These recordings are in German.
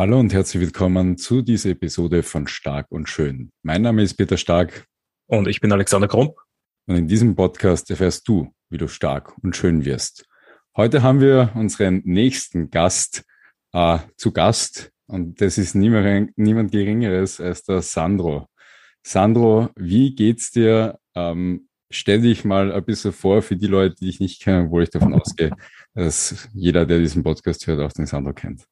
Hallo und herzlich willkommen zu dieser Episode von Stark und Schön. Mein Name ist Peter Stark. Und ich bin Alexander Krumm. Und in diesem Podcast erfährst du, wie du stark und schön wirst. Heute haben wir unseren nächsten Gast äh, zu Gast und das ist niemand, niemand Geringeres als der Sandro. Sandro, wie geht's dir? Ähm, stell dich mal ein bisschen vor für die Leute, die dich nicht kennen, obwohl ich davon ausgehe, dass jeder, der diesen Podcast hört, auch den Sandro kennt.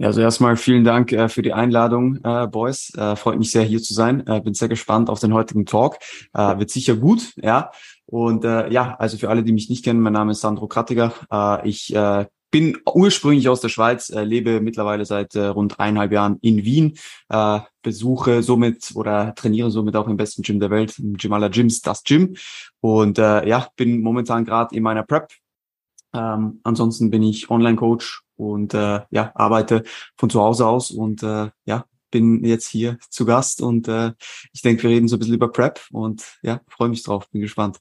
Ja, also erstmal vielen Dank äh, für die Einladung, äh, Boys. Äh, freut mich sehr, hier zu sein. Äh, bin sehr gespannt auf den heutigen Talk. Äh, wird sicher gut, ja. Und äh, ja, also für alle, die mich nicht kennen, mein Name ist Sandro Krattiger. Äh, ich äh, bin ursprünglich aus der Schweiz, äh, lebe mittlerweile seit äh, rund eineinhalb Jahren in Wien, äh, besuche somit oder trainiere somit auch im besten Gym der Welt, im Gym aller Gyms, das Gym. Und äh, ja, bin momentan gerade in meiner Prep. Ähm, ansonsten bin ich Online-Coach und äh, ja, arbeite von zu Hause aus und äh, ja, bin jetzt hier zu Gast und äh, ich denke, wir reden so ein bisschen über Prep und ja, freue mich drauf, bin gespannt.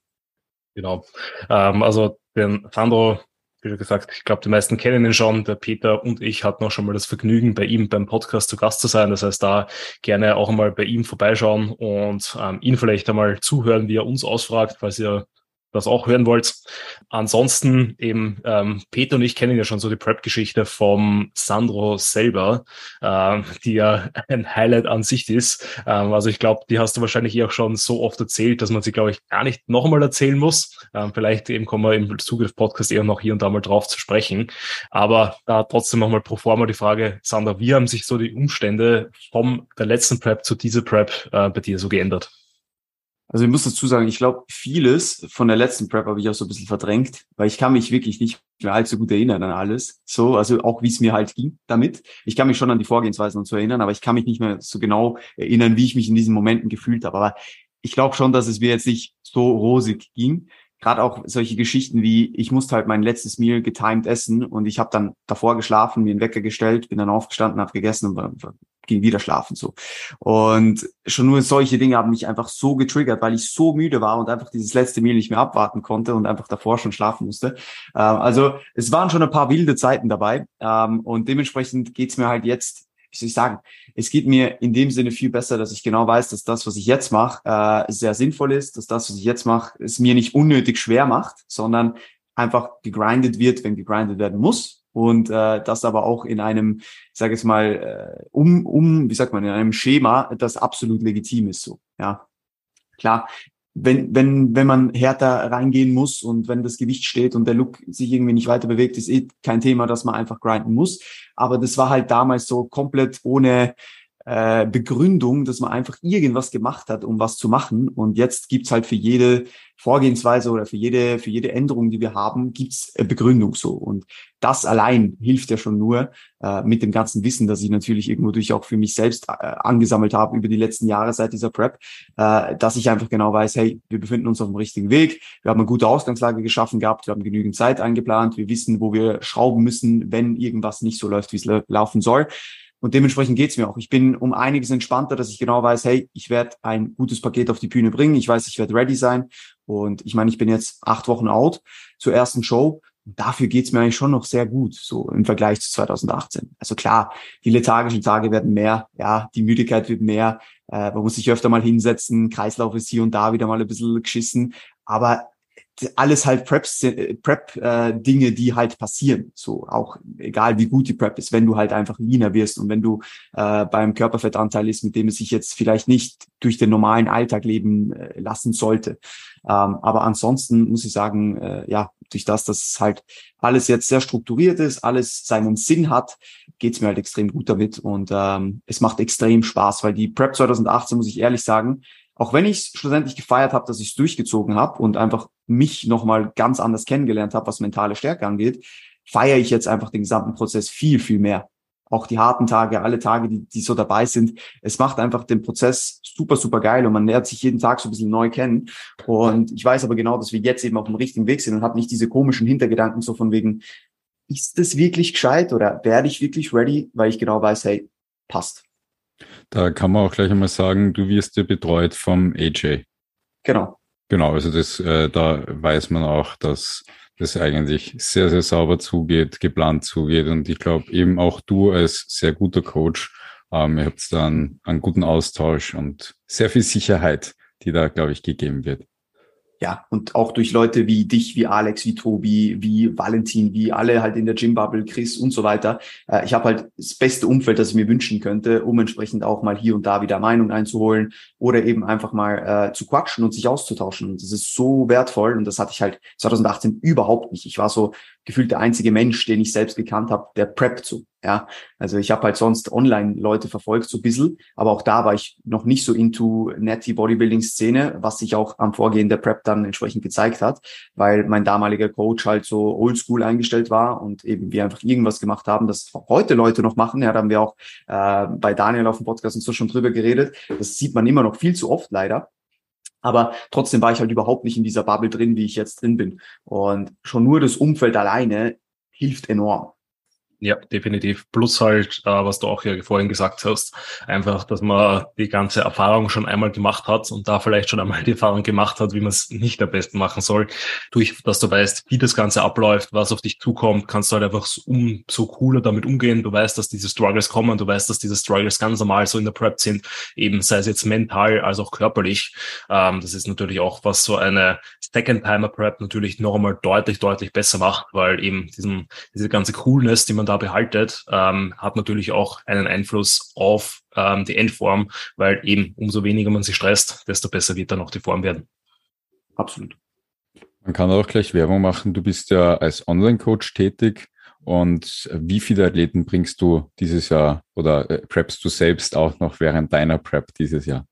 Genau. Ähm, also den Sandro, wie gesagt, ich glaube, die meisten kennen ihn schon. Der Peter und ich hatten auch schon mal das Vergnügen, bei ihm beim Podcast zu Gast zu sein. Das heißt, da gerne auch einmal bei ihm vorbeischauen und ähm, ihn vielleicht einmal zuhören, wie er uns ausfragt, falls ihr das auch hören wollt. Ansonsten eben, ähm, Peter und ich kennen ja schon so die Prep-Geschichte vom Sandro selber, äh, die ja ein Highlight an sich ist. Ähm, also ich glaube, die hast du wahrscheinlich eh auch schon so oft erzählt, dass man sie, glaube ich, gar nicht noch einmal erzählen muss. Ähm, vielleicht eben kommen wir im Podcasts eher noch hier und da mal drauf zu sprechen. Aber da äh, trotzdem nochmal pro forma die Frage, Sandra, wie haben sich so die Umstände vom der letzten Prep zu dieser Prep äh, bei dir so geändert? Also ich muss dazu sagen, ich glaube, vieles von der letzten Prep habe ich auch so ein bisschen verdrängt, weil ich kann mich wirklich nicht mehr allzu gut erinnern an alles. So, also auch wie es mir halt ging damit. Ich kann mich schon an die Vorgehensweisen und so erinnern, aber ich kann mich nicht mehr so genau erinnern, wie ich mich in diesen Momenten gefühlt habe. Aber ich glaube schon, dass es mir jetzt nicht so rosig ging. Gerade auch solche Geschichten wie, ich musste halt mein letztes Meal getimed essen und ich habe dann davor geschlafen, mir einen Wecker gestellt, bin dann aufgestanden, habe gegessen und ging wieder schlafen so. Und schon nur solche Dinge haben mich einfach so getriggert, weil ich so müde war und einfach dieses letzte Meal nicht mehr abwarten konnte und einfach davor schon schlafen musste. Ähm, also es waren schon ein paar wilde Zeiten dabei ähm, und dementsprechend geht's mir halt jetzt wie soll ich sagen, es geht mir in dem Sinne viel besser, dass ich genau weiß, dass das, was ich jetzt mache, äh, sehr sinnvoll ist, dass das, was ich jetzt mache, es mir nicht unnötig schwer macht, sondern einfach gegrindet wird, wenn gegrindet werden muss und äh, das aber auch in einem, ich sage jetzt mal, äh, um, um, wie sagt man, in einem Schema, das absolut legitim ist so. Ja, klar. Wenn, wenn, wenn man härter reingehen muss und wenn das Gewicht steht und der Look sich irgendwie nicht weiter bewegt, ist eh kein Thema, dass man einfach grinden muss. Aber das war halt damals so komplett ohne, äh, Begründung, dass man einfach irgendwas gemacht hat, um was zu machen. Und jetzt gibt's halt für jede Vorgehensweise oder für jede, für jede Änderung, die wir haben, gibt's Begründung so. Und das allein hilft ja schon nur äh, mit dem ganzen Wissen, das ich natürlich irgendwo durch auch für mich selbst äh, angesammelt habe über die letzten Jahre seit dieser Prep, äh, dass ich einfach genau weiß, hey, wir befinden uns auf dem richtigen Weg, wir haben eine gute Ausgangslage geschaffen gehabt, wir haben genügend Zeit eingeplant, wir wissen, wo wir schrauben müssen, wenn irgendwas nicht so läuft, wie es laufen soll. Und dementsprechend geht's mir auch. Ich bin um einiges entspannter, dass ich genau weiß, hey, ich werde ein gutes Paket auf die Bühne bringen. Ich weiß, ich werde ready sein. Und ich meine, ich bin jetzt acht Wochen out zur ersten Show. Und dafür geht's mir eigentlich schon noch sehr gut, so im Vergleich zu 2018. Also klar, die lethargischen Tage werden mehr, ja, die Müdigkeit wird mehr, äh, man muss sich öfter mal hinsetzen, Kreislauf ist hier und da wieder mal ein bisschen geschissen. Aber alles halt Preps, Prep äh, Dinge, die halt passieren. So auch egal wie gut die Prep ist, wenn du halt einfach leaner wirst und wenn du äh, beim Körperfettanteil ist, mit dem es sich jetzt vielleicht nicht durch den normalen Alltag leben äh, lassen sollte. Ähm, aber ansonsten muss ich sagen, äh, ja, durch das, dass halt alles jetzt sehr strukturiert ist, alles seinen Sinn hat, geht's mir halt extrem gut damit und ähm, es macht extrem Spaß, weil die Prep 2018, muss ich ehrlich sagen, auch wenn ich schlussendlich gefeiert habe, dass ich es durchgezogen habe und einfach mich nochmal ganz anders kennengelernt habe, was mentale Stärke angeht, feiere ich jetzt einfach den gesamten Prozess viel, viel mehr. Auch die harten Tage, alle Tage, die, die so dabei sind. Es macht einfach den Prozess super, super geil und man lernt sich jeden Tag so ein bisschen neu kennen. Und ich weiß aber genau, dass wir jetzt eben auf dem richtigen Weg sind und habe nicht diese komischen Hintergedanken so von wegen, ist das wirklich gescheit oder werde ich wirklich ready, weil ich genau weiß, hey, passt. Da kann man auch gleich einmal sagen, du wirst dir betreut vom AJ. Genau. Genau, also das, äh, da weiß man auch, dass das eigentlich sehr, sehr sauber zugeht, geplant zugeht. Und ich glaube eben auch du als sehr guter Coach, ähm, ihr habt da einen, einen guten Austausch und sehr viel Sicherheit, die da, glaube ich, gegeben wird ja, und auch durch Leute wie dich, wie Alex, wie Tobi, wie Valentin, wie alle halt in der Gym-Bubble, Chris und so weiter. Äh, ich habe halt das beste Umfeld, das ich mir wünschen könnte, um entsprechend auch mal hier und da wieder Meinung einzuholen oder eben einfach mal äh, zu quatschen und sich auszutauschen. Das ist so wertvoll und das hatte ich halt 2018 überhaupt nicht. Ich war so gefühlt der einzige Mensch, den ich selbst gekannt habe, der preppt so. Ja, also ich habe halt sonst online Leute verfolgt so ein bisschen, aber auch da war ich noch nicht so into netty Bodybuilding Szene, was sich auch am Vorgehen der Prep dann entsprechend gezeigt hat, weil mein damaliger Coach halt so oldschool eingestellt war und eben wir einfach irgendwas gemacht haben, das heute Leute noch machen. Ja, da haben wir auch äh, bei Daniel auf dem Podcast und so schon drüber geredet. Das sieht man immer noch viel zu oft leider. Aber trotzdem war ich halt überhaupt nicht in dieser Bubble drin, wie ich jetzt drin bin. Und schon nur das Umfeld alleine hilft enorm. Ja, definitiv. Plus halt, äh, was du auch ja vorhin gesagt hast, einfach, dass man die ganze Erfahrung schon einmal gemacht hat und da vielleicht schon einmal die Erfahrung gemacht hat, wie man es nicht am besten machen soll. Durch, dass du weißt, wie das Ganze abläuft, was auf dich zukommt, kannst du halt einfach so, um, so cooler damit umgehen. Du weißt, dass diese Struggles kommen, du weißt, dass diese Struggles ganz normal so in der Prep sind, eben sei es jetzt mental als auch körperlich. Ähm, das ist natürlich auch, was so eine Second-Timer-Prep natürlich noch einmal deutlich, deutlich besser macht, weil eben diesen, diese ganze Coolness, die man da behaltet, ähm, hat natürlich auch einen Einfluss auf ähm, die Endform, weil eben umso weniger man sich stresst, desto besser wird dann auch die Form werden. Absolut. Man kann auch gleich Werbung machen. Du bist ja als Online-Coach tätig. Und wie viele Athleten bringst du dieses Jahr oder äh, preppst du selbst auch noch während deiner Prep dieses Jahr?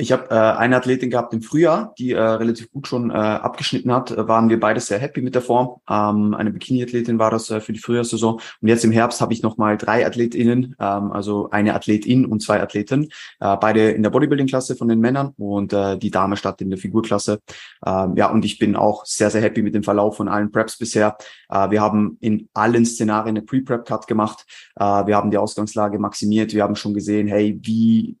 Ich habe äh, eine Athletin gehabt im Frühjahr, die äh, relativ gut schon äh, abgeschnitten hat. Äh, waren wir beide sehr happy mit der Form. Ähm, eine Bikini-Athletin war das äh, für die Frühjahrssaison. Und jetzt im Herbst habe ich nochmal drei AthletInnen, ähm, also eine Athletin und zwei Athleten, äh, beide in der Bodybuilding-Klasse von den Männern und äh, die Dame statt in der Figurklasse. Ähm, ja, und ich bin auch sehr, sehr happy mit dem Verlauf von allen Preps bisher. Äh, wir haben in allen Szenarien eine Pre-Prep-Cut gemacht. Äh, wir haben die Ausgangslage maximiert. Wir haben schon gesehen, hey, wie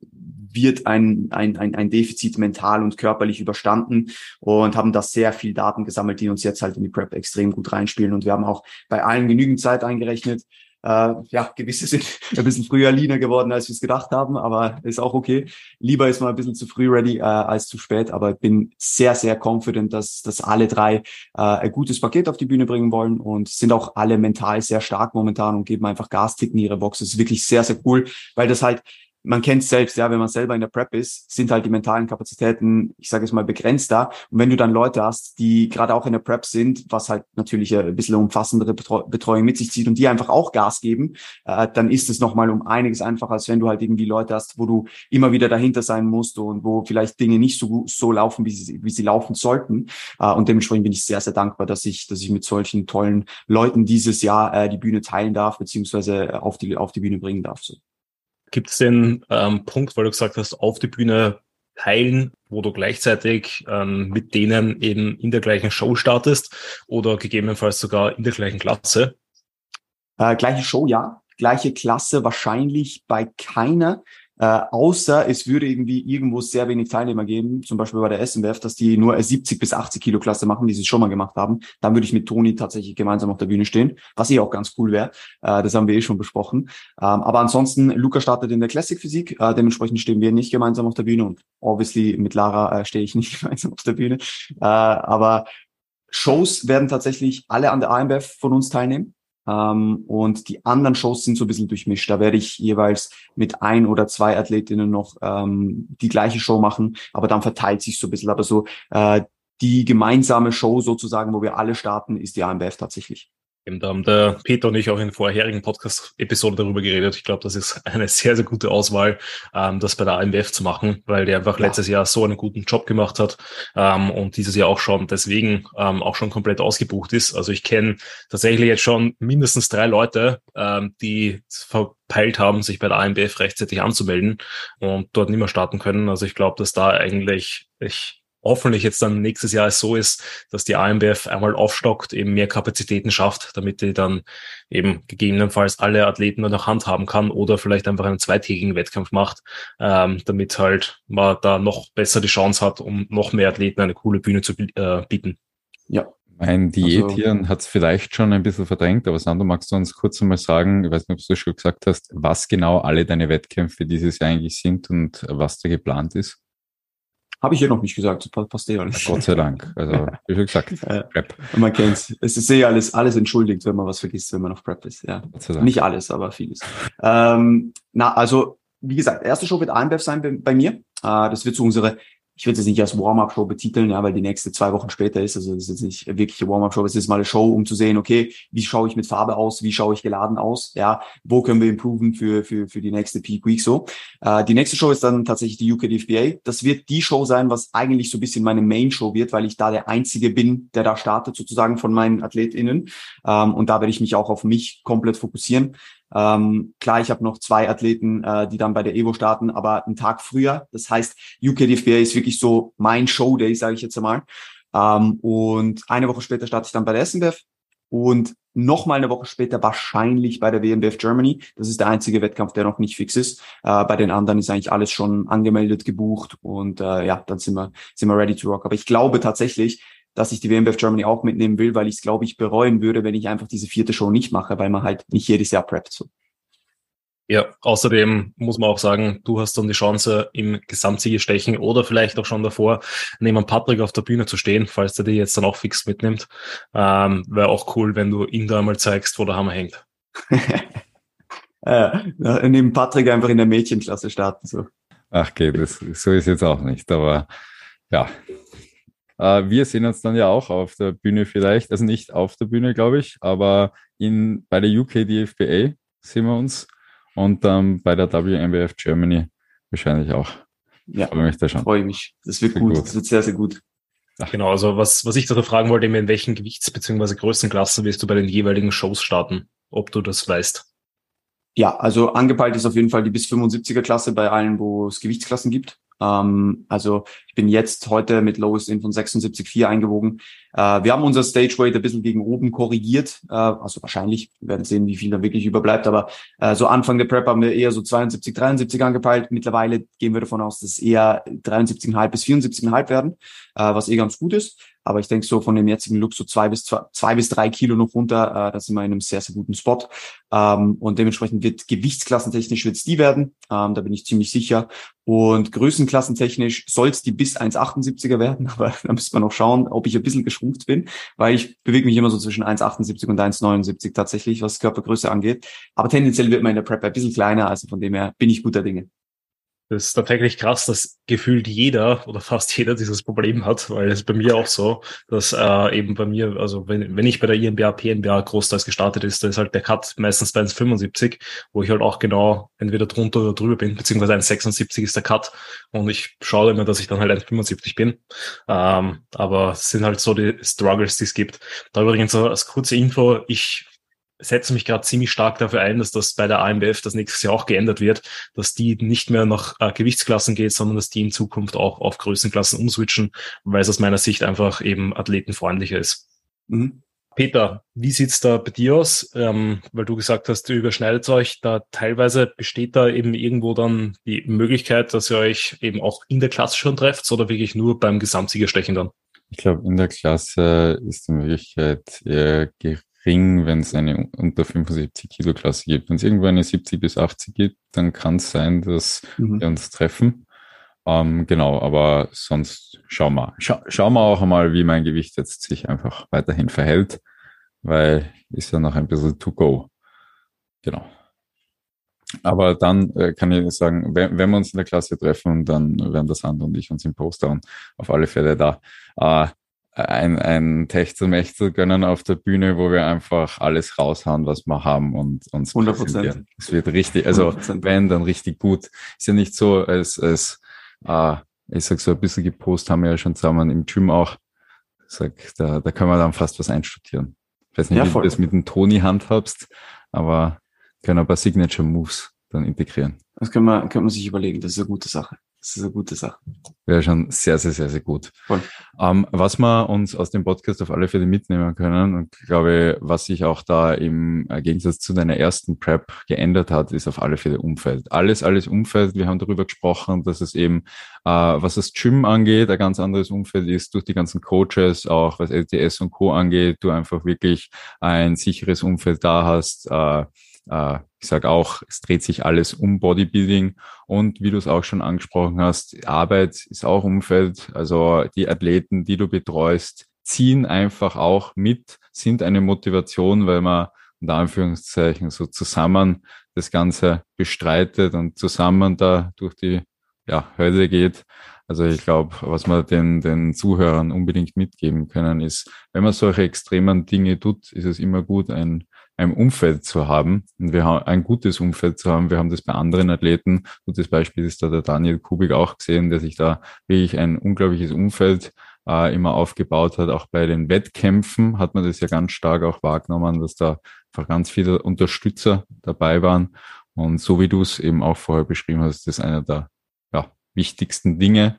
wird ein, ein, ein, ein Defizit mental und körperlich überstanden und haben da sehr viel Daten gesammelt, die uns jetzt halt in die Prep extrem gut reinspielen. Und wir haben auch bei allen genügend Zeit eingerechnet. Äh, ja, gewisse sind ein bisschen früher leaner geworden, als wir es gedacht haben, aber ist auch okay. Lieber ist man ein bisschen zu früh ready äh, als zu spät, aber ich bin sehr, sehr confident, dass, dass alle drei äh, ein gutes Paket auf die Bühne bringen wollen und sind auch alle mental sehr stark momentan und geben einfach Gas, ticken ihre Box. Das ist wirklich sehr, sehr cool, weil das halt man kennt selbst, ja, wenn man selber in der Prep ist, sind halt die mentalen Kapazitäten, ich sage es mal, begrenzter. Und wenn du dann Leute hast, die gerade auch in der Prep sind, was halt natürlich ein bisschen umfassendere Betreuung mit sich zieht und die einfach auch Gas geben, äh, dann ist es nochmal um einiges einfacher, als wenn du halt irgendwie Leute hast, wo du immer wieder dahinter sein musst und wo vielleicht Dinge nicht so so laufen, wie sie, wie sie laufen sollten. Äh, und dementsprechend bin ich sehr, sehr dankbar, dass ich, dass ich mit solchen tollen Leuten dieses Jahr äh, die Bühne teilen darf, beziehungsweise auf die, auf die Bühne bringen darf. So. Gibt es den ähm, Punkt, weil du gesagt hast, auf die Bühne teilen, wo du gleichzeitig ähm, mit denen eben in der gleichen Show startest oder gegebenenfalls sogar in der gleichen Klasse? Äh, gleiche Show, ja. Gleiche Klasse wahrscheinlich bei keiner. Äh, außer es würde irgendwie irgendwo sehr wenig Teilnehmer geben, zum Beispiel bei der SMWF, dass die nur 70 bis 80 Kilo Klasse machen, die sie schon mal gemacht haben. Dann würde ich mit Toni tatsächlich gemeinsam auf der Bühne stehen, was eh auch ganz cool wäre. Äh, das haben wir eh schon besprochen. Ähm, aber ansonsten, Luca startet in der Classic Physik, äh, dementsprechend stehen wir nicht gemeinsam auf der Bühne und obviously mit Lara äh, stehe ich nicht gemeinsam auf der Bühne. Äh, aber Shows werden tatsächlich alle an der AMBF von uns teilnehmen. Ähm, und die anderen Shows sind so ein bisschen durchmischt. Da werde ich jeweils mit ein oder zwei Athletinnen noch ähm, die gleiche Show machen, aber dann verteilt sich so ein bisschen. Aber so äh, die gemeinsame Show sozusagen, wo wir alle starten, ist die AMBF tatsächlich. Da haben der Peter und ich auch in vorherigen Podcast-Episoden darüber geredet. Ich glaube, das ist eine sehr, sehr gute Auswahl, ähm, das bei der AMWF zu machen, weil der einfach ja. letztes Jahr so einen guten Job gemacht hat ähm, und dieses Jahr auch schon deswegen ähm, auch schon komplett ausgebucht ist. Also ich kenne tatsächlich jetzt schon mindestens drei Leute, ähm, die verpeilt haben, sich bei der AMBF rechtzeitig anzumelden und dort nicht mehr starten können. Also ich glaube, dass da eigentlich ich hoffentlich jetzt dann nächstes Jahr es so ist, dass die AMBF einmal aufstockt, eben mehr Kapazitäten schafft, damit die dann eben gegebenenfalls alle Athleten nur noch handhaben kann oder vielleicht einfach einen zweitägigen Wettkampf macht, ähm, damit halt man da noch besser die Chance hat, um noch mehr Athleten eine coole Bühne zu äh, bieten. Ja, mein Diäthirn also, hat es vielleicht schon ein bisschen verdrängt, aber Sandro, magst du uns kurz einmal sagen, ich weiß nicht, ob du schon gesagt hast, was genau alle deine Wettkämpfe dieses Jahr eigentlich sind und was da geplant ist? Habe ich hier noch nicht gesagt, passt eh alles. Gott sei Dank. Also, wie schon gesagt, Prep. Man kennt's. Es ist eh alles, alles entschuldigt, wenn man was vergisst, wenn man auf Prep ist. Ja. Nicht alles, aber vieles. ähm, na, also, wie gesagt, erste Show wird AMBF sein bei, bei mir. Äh, das wird so unsere ich würde es nicht als Warm-up-Show betiteln, ja, weil die nächste zwei Wochen später ist. Also das ist jetzt nicht wirklich eine Warm-up-Show, es ist mal eine Show, um zu sehen, okay, wie schaue ich mit Farbe aus, wie schaue ich geladen aus, ja, wo können wir improven für, für, für die nächste Peak Week so. Äh, die nächste Show ist dann tatsächlich die UK DFBA. Das wird die Show sein, was eigentlich so ein bisschen meine Main-Show wird, weil ich da der Einzige bin, der da startet sozusagen von meinen AthletInnen. Ähm, und da werde ich mich auch auf mich komplett fokussieren. Ähm, klar, ich habe noch zwei Athleten, äh, die dann bei der Evo starten, aber einen Tag früher. Das heißt, UKDFBA ist wirklich so mein Showday, sage ich jetzt einmal. Ähm, und eine Woche später starte ich dann bei der SNBF und nochmal eine Woche später wahrscheinlich bei der WMBF Germany. Das ist der einzige Wettkampf, der noch nicht fix ist. Äh, bei den anderen ist eigentlich alles schon angemeldet, gebucht und äh, ja, dann sind wir, sind wir ready to rock. Aber ich glaube tatsächlich, dass ich die WMBF Germany auch mitnehmen will, weil ich es, glaube ich, bereuen würde, wenn ich einfach diese vierte Show nicht mache, weil man halt nicht jedes Jahr preppt. So. Ja, außerdem muss man auch sagen, du hast dann die Chance im Gesamtsiegestechen oder vielleicht auch schon davor neben Patrick auf der Bühne zu stehen, falls der die jetzt dann auch fix mitnimmt. Ähm, Wäre auch cool, wenn du ihm da einmal zeigst, wo der Hammer hängt. äh, neben Patrick einfach in der Mädchenklasse starten. So. Ach, okay, das, so ist jetzt auch nicht, aber ja, wir sehen uns dann ja auch auf der Bühne vielleicht, also nicht auf der Bühne, glaube ich, aber in, bei der UK DFBA sehen wir uns und dann bei der WMBF Germany wahrscheinlich auch. Ja, freue mich da schon. Freue mich. Das wird gut. gut. Das wird sehr, sehr gut. Ach. Genau, also was, was ich da fragen wollte, in welchen Gewichts- bzw. Größenklassen wirst du bei den jeweiligen Shows starten, ob du das weißt? Ja, also angepeilt ist auf jeden Fall die bis 75er Klasse bei allen, wo es Gewichtsklassen gibt. Ähm, also bin jetzt heute mit Lowest In von 76,4 eingewogen. Äh, wir haben unser Stage Weight ein bisschen gegen oben korrigiert. Äh, also wahrscheinlich, werden sehen, wie viel da wirklich überbleibt. Aber äh, so Anfang der Prep haben wir eher so 72, 73 angepeilt. Mittlerweile gehen wir davon aus, dass es eher 73,5 bis 74,5 werden, äh, was eh ganz gut ist. Aber ich denke so von dem jetzigen Look so zwei bis zwei, zwei bis drei Kilo noch runter, äh, da sind wir in einem sehr, sehr guten Spot. Ähm, und dementsprechend wird gewichtsklassentechnisch wird's die werden. Ähm, da bin ich ziemlich sicher. Und größenklassentechnisch soll es die bis 1,78er werden, aber da müssen wir noch schauen, ob ich ein bisschen geschrumpft bin, weil ich bewege mich immer so zwischen 1,78 und 1,79 tatsächlich, was Körpergröße angeht. Aber tendenziell wird man in der Prep ein bisschen kleiner, also von dem her bin ich guter Dinge. Das ist tatsächlich krass, dass gefühlt jeder oder fast jeder dieses Problem hat, weil es bei mir auch so, dass äh, eben bei mir, also wenn, wenn ich bei der INBA, PNBA großteils gestartet ist, dann ist halt der Cut meistens bei 1,75, wo ich halt auch genau entweder drunter oder drüber bin, beziehungsweise 1,76 ist der Cut und ich schaue immer, dass ich dann halt 1,75 bin. Ähm, aber es sind halt so die Struggles, die es gibt. Da übrigens als kurze Info, ich setze mich gerade ziemlich stark dafür ein, dass das bei der AMBF das nächstes Jahr auch geändert wird, dass die nicht mehr nach äh, Gewichtsklassen geht, sondern dass die in Zukunft auch auf Größenklassen umswitchen, weil es aus meiner Sicht einfach eben athletenfreundlicher ist. Mhm. Peter, wie sieht's da bei dir aus? Ähm, weil du gesagt hast, ihr überschneidet euch da teilweise. Besteht da eben irgendwo dann die Möglichkeit, dass ihr euch eben auch in der Klasse schon trefft oder wirklich nur beim Gesamtsiegerstechen dann? Ich glaube, in der Klasse ist die Möglichkeit eher gering, wenn es eine unter 75 Kilo Klasse gibt. Wenn es irgendwo eine 70 bis 80 gibt, dann kann es sein, dass mhm. wir uns treffen. Ähm, genau, aber sonst schauen wir. Scha schauen wir auch einmal, wie mein Gewicht jetzt sich einfach weiterhin verhält, weil ist ja noch ein bisschen to go. Genau. Aber dann äh, kann ich sagen, wenn, wenn, wir uns in der Klasse treffen, dann werden das Sandra und ich uns im Poster und auf alle Fälle da. Äh, ein, ein Techtelmechtel gönnen auf der Bühne, wo wir einfach alles raushauen, was wir haben und uns 100 Prozent. Es wird richtig, also 100%. wenn, dann richtig gut. Ist ja nicht so, als, als äh, ich sag so ein bisschen gepostet haben wir ja schon zusammen im Gym auch. Ich sag, da, da können wir dann fast was einstudieren. Ich weiß nicht, ja, wie du das mit dem Toni handhabst, aber können ein paar Signature Moves dann integrieren. Das kann man, kann man sich überlegen, das ist eine gute Sache. Das ist eine gute Sache. Wäre schon sehr, sehr, sehr, sehr gut. Ähm, was wir uns aus dem Podcast auf alle Fälle mitnehmen können und glaube, was sich auch da im Gegensatz zu deiner ersten Prep geändert hat, ist auf alle Fälle Umfeld. Alles, alles Umfeld. Wir haben darüber gesprochen, dass es eben, äh, was das Gym angeht, ein ganz anderes Umfeld ist durch die ganzen Coaches, auch was LTS und Co. angeht, du einfach wirklich ein sicheres Umfeld da hast, äh, äh, ich sage auch, es dreht sich alles um Bodybuilding und wie du es auch schon angesprochen hast, Arbeit ist auch Umfeld. Also die Athleten, die du betreust, ziehen einfach auch mit, sind eine Motivation, weil man unter Anführungszeichen so zusammen das Ganze bestreitet und zusammen da durch die ja, Hölle geht. Also ich glaube, was wir den, den Zuhörern unbedingt mitgeben können, ist, wenn man solche extremen Dinge tut, ist es immer gut, ein ein Umfeld zu haben und wir haben ein gutes Umfeld zu haben. Wir haben das bei anderen Athleten. Gutes Beispiel ist da der Daniel Kubik auch gesehen, der sich da wirklich ein unglaubliches Umfeld äh, immer aufgebaut hat. Auch bei den Wettkämpfen hat man das ja ganz stark auch wahrgenommen, dass da einfach ganz viele Unterstützer dabei waren. Und so wie du es eben auch vorher beschrieben hast, ist einer der ja, wichtigsten Dinge,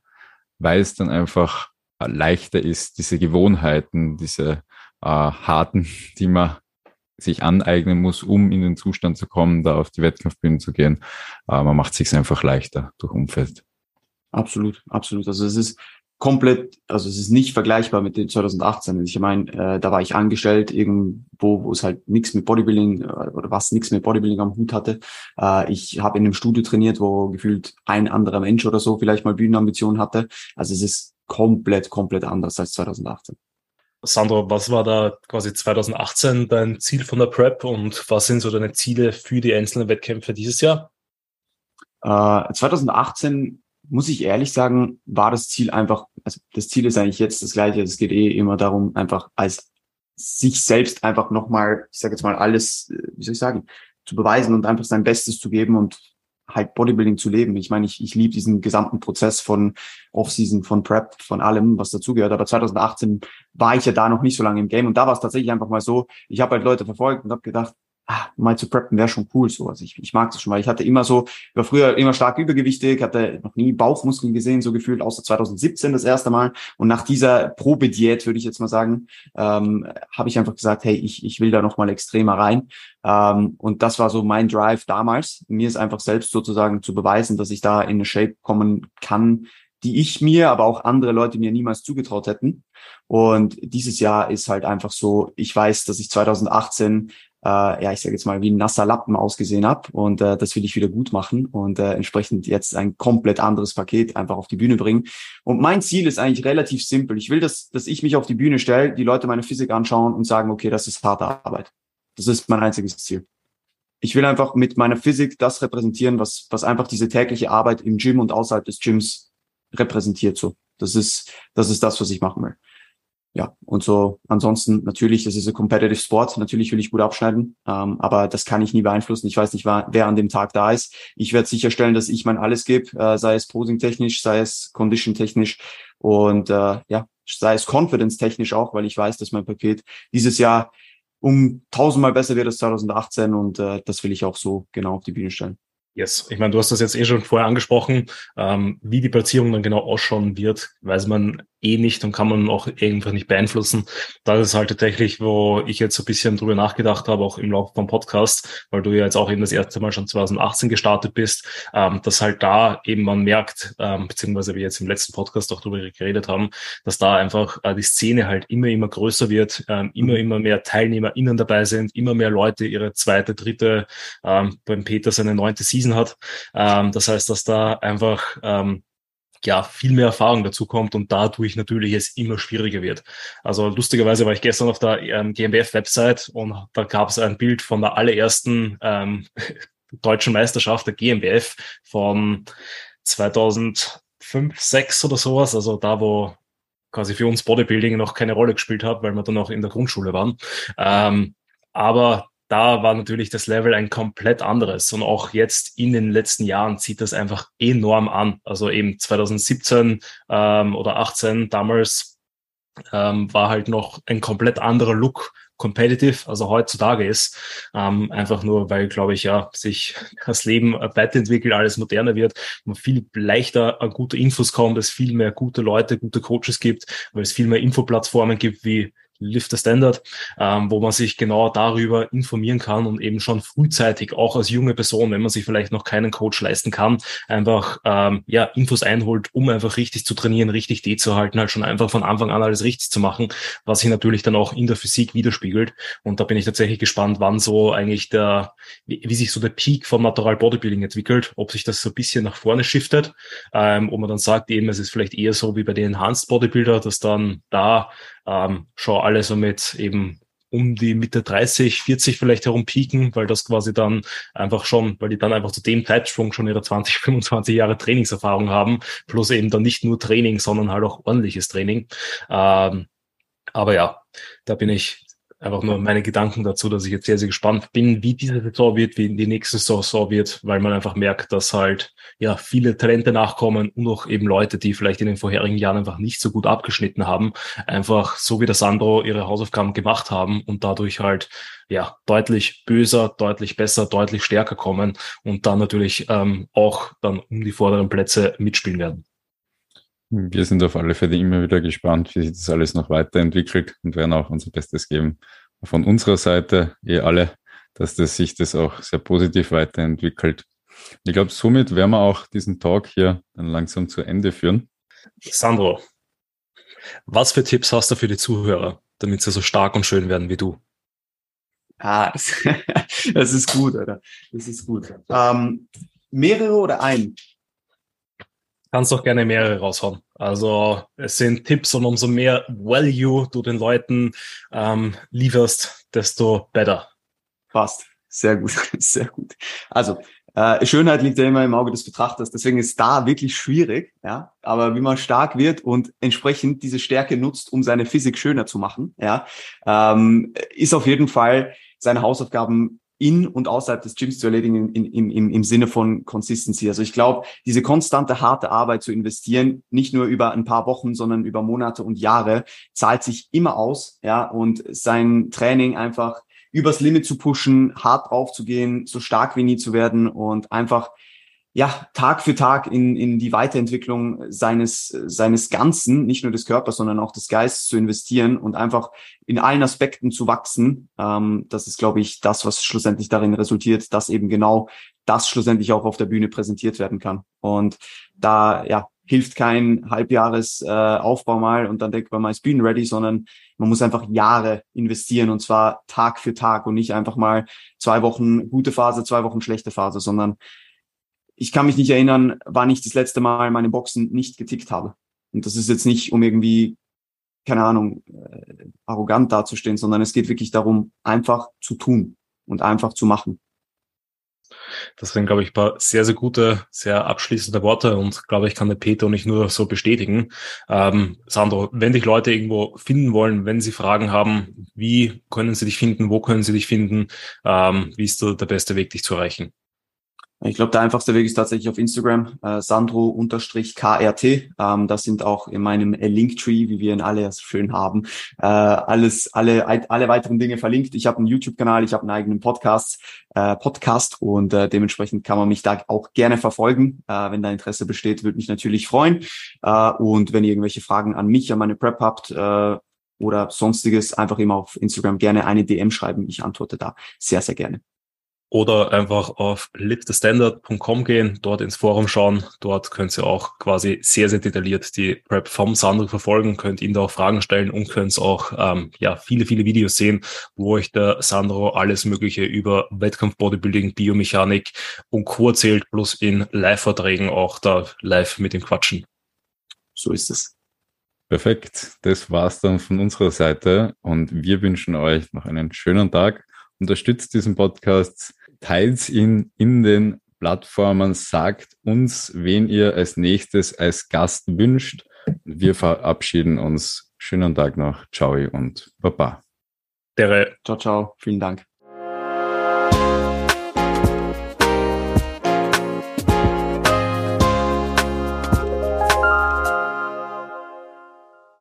weil es dann einfach leichter ist, diese Gewohnheiten, diese äh, harten, die man sich aneignen muss, um in den Zustand zu kommen, da auf die Wettkampfbühne zu gehen. Aber man macht sich einfach leichter durch Umfeld. Absolut, absolut. Also es ist komplett, also es ist nicht vergleichbar mit dem 2018. Ich meine, äh, da war ich angestellt irgendwo, wo es halt nichts mit Bodybuilding äh, oder was nichts mit Bodybuilding am Hut hatte. Äh, ich habe in einem Studio trainiert, wo gefühlt ein anderer Mensch oder so vielleicht mal Bühnenambitionen hatte. Also es ist komplett, komplett anders als 2018. Sandro, was war da quasi 2018 dein Ziel von der Prep und was sind so deine Ziele für die einzelnen Wettkämpfe dieses Jahr? Äh, 2018 muss ich ehrlich sagen, war das Ziel einfach, also das Ziel ist eigentlich jetzt das gleiche. Es geht eh immer darum, einfach als sich selbst einfach nochmal, ich sage jetzt mal, alles, äh, wie soll ich sagen, zu beweisen und einfach sein Bestes zu geben und halt Bodybuilding zu leben. Ich meine, ich, ich liebe diesen gesamten Prozess von Offseason, von Prep, von allem, was dazugehört. Aber 2018 war ich ja da noch nicht so lange im Game und da war es tatsächlich einfach mal so, ich habe halt Leute verfolgt und habe gedacht, ah, mal zu preppen wäre schon cool so. Also ich, ich mag das schon, weil ich hatte immer so, war früher immer stark übergewichtig, hatte noch nie Bauchmuskeln gesehen, so gefühlt, außer 2017 das erste Mal. Und nach dieser Probediät, würde ich jetzt mal sagen, ähm, habe ich einfach gesagt, hey, ich, ich will da noch mal extremer rein. Ähm, und das war so mein Drive damals, mir ist einfach selbst sozusagen zu beweisen, dass ich da in eine Shape kommen kann, die ich mir, aber auch andere Leute mir niemals zugetraut hätten. Und dieses Jahr ist halt einfach so, ich weiß, dass ich 2018 äh, ja, ich sage jetzt mal, wie ein nasser Lappen ausgesehen habe. Und äh, das will ich wieder gut machen und äh, entsprechend jetzt ein komplett anderes Paket einfach auf die Bühne bringen. Und mein Ziel ist eigentlich relativ simpel. Ich will, dass, dass ich mich auf die Bühne stelle, die Leute meine Physik anschauen und sagen, okay, das ist harte Arbeit. Das ist mein einziges Ziel. Ich will einfach mit meiner Physik das repräsentieren, was, was einfach diese tägliche Arbeit im Gym und außerhalb des Gyms repräsentiert so. Das ist, das ist das, was ich machen will ja, und so ansonsten natürlich, das ist ein competitive Sport, natürlich will ich gut abschneiden, ähm, aber das kann ich nie beeinflussen. Ich weiß nicht, wer an dem Tag da ist. Ich werde sicherstellen, dass ich mein alles gebe, äh, sei es posing-technisch, sei es condition-technisch und äh, ja, sei es confidence-technisch auch, weil ich weiß, dass mein Paket dieses Jahr um tausendmal besser wird als 2018 und äh, das will ich auch so genau auf die Bühne stellen. Yes, ich meine, du hast das jetzt eh schon vorher angesprochen, ähm, wie die Platzierung dann genau ausschauen wird, weiß man eh nicht und kann man auch einfach nicht beeinflussen. Das ist halt tatsächlich, wo ich jetzt so ein bisschen drüber nachgedacht habe, auch im Laufe vom Podcast, weil du ja jetzt auch eben das erste Mal schon 2018 gestartet bist, ähm, dass halt da eben man merkt, ähm, beziehungsweise wir jetzt im letzten Podcast auch drüber geredet haben, dass da einfach äh, die Szene halt immer, immer größer wird, ähm, immer, immer mehr TeilnehmerInnen dabei sind, immer mehr Leute ihre zweite, dritte, ähm, beim Peter seine neunte Season hat. Ähm, das heißt, dass da einfach ähm, ja, viel mehr Erfahrung dazu kommt und dadurch natürlich es immer schwieriger wird. Also lustigerweise war ich gestern auf der ähm, GmbF-Website und da gab es ein Bild von der allerersten ähm, deutschen Meisterschaft der GmbF von 2005, 6 oder sowas, also da, wo quasi für uns Bodybuilding noch keine Rolle gespielt hat, weil wir dann noch in der Grundschule waren. Ähm, aber da war natürlich das Level ein komplett anderes. Und auch jetzt in den letzten Jahren zieht das einfach enorm an. Also eben 2017 ähm, oder 18 damals ähm, war halt noch ein komplett anderer Look competitive, also heutzutage ist. Ähm, einfach nur, weil, glaube ich, ja, sich das Leben weiterentwickelt, alles moderner wird, man viel leichter an gute Infos kommt, es viel mehr gute Leute, gute Coaches gibt, weil es viel mehr Infoplattformen gibt wie Lift the Standard, ähm, wo man sich genau darüber informieren kann und eben schon frühzeitig auch als junge Person, wenn man sich vielleicht noch keinen Coach leisten kann, einfach ähm, ja Infos einholt, um einfach richtig zu trainieren, richtig D zu halten, halt schon einfach von Anfang an alles richtig zu machen, was sich natürlich dann auch in der Physik widerspiegelt. Und da bin ich tatsächlich gespannt, wann so eigentlich der, wie, wie sich so der Peak vom Natural Bodybuilding entwickelt, ob sich das so ein bisschen nach vorne shiftet, ähm, wo man dann sagt, eben es ist vielleicht eher so wie bei den Enhanced Bodybuilder, dass dann da ähm, schon alle so mit eben um die Mitte 30, 40 vielleicht herum pieken, weil das quasi dann einfach schon, weil die dann einfach zu dem Zeitsprung schon ihre 20, 25 Jahre Trainingserfahrung haben, plus eben dann nicht nur Training, sondern halt auch ordentliches Training. Ähm, aber ja, da bin ich einfach nur meine Gedanken dazu, dass ich jetzt sehr, sehr gespannt bin, wie diese Saison wird, wie die nächste Saison wird, weil man einfach merkt, dass halt ja viele Talente nachkommen und auch eben Leute, die vielleicht in den vorherigen Jahren einfach nicht so gut abgeschnitten haben, einfach so wie der Sandro ihre Hausaufgaben gemacht haben und dadurch halt ja deutlich böser, deutlich besser, deutlich stärker kommen und dann natürlich ähm, auch dann um die vorderen Plätze mitspielen werden. Wir sind auf alle Fälle immer wieder gespannt, wie sich das alles noch weiterentwickelt und werden auch unser Bestes geben. Von unserer Seite eh alle, dass das sich das auch sehr positiv weiterentwickelt. Ich glaube, somit werden wir auch diesen Talk hier dann langsam zu Ende führen. Sandro, was für Tipps hast du für die Zuhörer, damit sie so stark und schön werden wie du? Ah, das, ist gut, oder? Das ist gut. Ähm, mehrere oder ein? Kannst doch gerne mehrere raushauen. Also es sind Tipps und umso mehr Value du den Leuten ähm, lieferst, desto better. Passt. Sehr gut, sehr gut. Also äh, Schönheit liegt ja immer im Auge des Betrachters, deswegen ist da wirklich schwierig, ja. Aber wie man stark wird und entsprechend diese Stärke nutzt, um seine Physik schöner zu machen, ja, ähm, ist auf jeden Fall seine Hausaufgaben in und außerhalb des Gyms zu erledigen im, im, im, im Sinne von Consistency. Also ich glaube, diese konstante, harte Arbeit zu investieren, nicht nur über ein paar Wochen, sondern über Monate und Jahre, zahlt sich immer aus, ja, und sein Training einfach übers Limit zu pushen, hart draufzugehen, so stark wie nie zu werden und einfach ja, Tag für Tag in, in die Weiterentwicklung seines, seines Ganzen, nicht nur des Körpers, sondern auch des Geistes zu investieren und einfach in allen Aspekten zu wachsen. Ähm, das ist, glaube ich, das, was schlussendlich darin resultiert, dass eben genau das schlussendlich auch auf der Bühne präsentiert werden kann. Und da, ja, hilft kein Halbjahres äh, Aufbau mal und dann denkt man, man ist bühnenready, sondern man muss einfach Jahre investieren und zwar Tag für Tag und nicht einfach mal zwei Wochen gute Phase, zwei Wochen schlechte Phase, sondern ich kann mich nicht erinnern, wann ich das letzte Mal meine Boxen nicht getickt habe. Und das ist jetzt nicht, um irgendwie, keine Ahnung, äh, arrogant dazustehen, sondern es geht wirklich darum, einfach zu tun und einfach zu machen. Das sind, glaube ich, paar sehr, sehr gute, sehr abschließende Worte und glaube ich, kann der Peter nicht nur so bestätigen. Ähm, Sandro, wenn dich Leute irgendwo finden wollen, wenn sie Fragen haben, wie können sie dich finden, wo können sie dich finden, ähm, wie ist der beste Weg, dich zu erreichen? Ich glaube, der einfachste Weg ist tatsächlich auf Instagram, äh, Sandro-KRT. Ähm, das sind auch in meinem äh, Linktree, wie wir ihn alle so schön haben, äh, alles, alle, alle weiteren Dinge verlinkt. Ich habe einen YouTube-Kanal, ich habe einen eigenen Podcast, äh, Podcast und äh, dementsprechend kann man mich da auch gerne verfolgen. Äh, wenn da Interesse besteht, würde mich natürlich freuen. Äh, und wenn ihr irgendwelche Fragen an mich, an meine Prep habt, äh, oder sonstiges, einfach immer auf Instagram gerne eine DM schreiben. Ich antworte da sehr, sehr gerne oder einfach auf liftthestandard.com gehen, dort ins Forum schauen. Dort könnt ihr auch quasi sehr, sehr detailliert die Prep vom Sandro verfolgen, könnt ihn da auch Fragen stellen und könnt auch ähm, ja, viele, viele Videos sehen, wo euch der Sandro alles Mögliche über Wettkampf, Bodybuilding, Biomechanik und Co. erzählt, plus in Live-Vorträgen auch da live mit dem Quatschen. So ist es. Perfekt. Das war's dann von unserer Seite und wir wünschen euch noch einen schönen Tag. Unterstützt diesen Podcast teilt ihn in den Plattformen, sagt uns, wen ihr als nächstes als Gast wünscht. Wir verabschieden uns. Schönen Tag noch. Ciao und Baba. Ciao, ciao. Vielen Dank.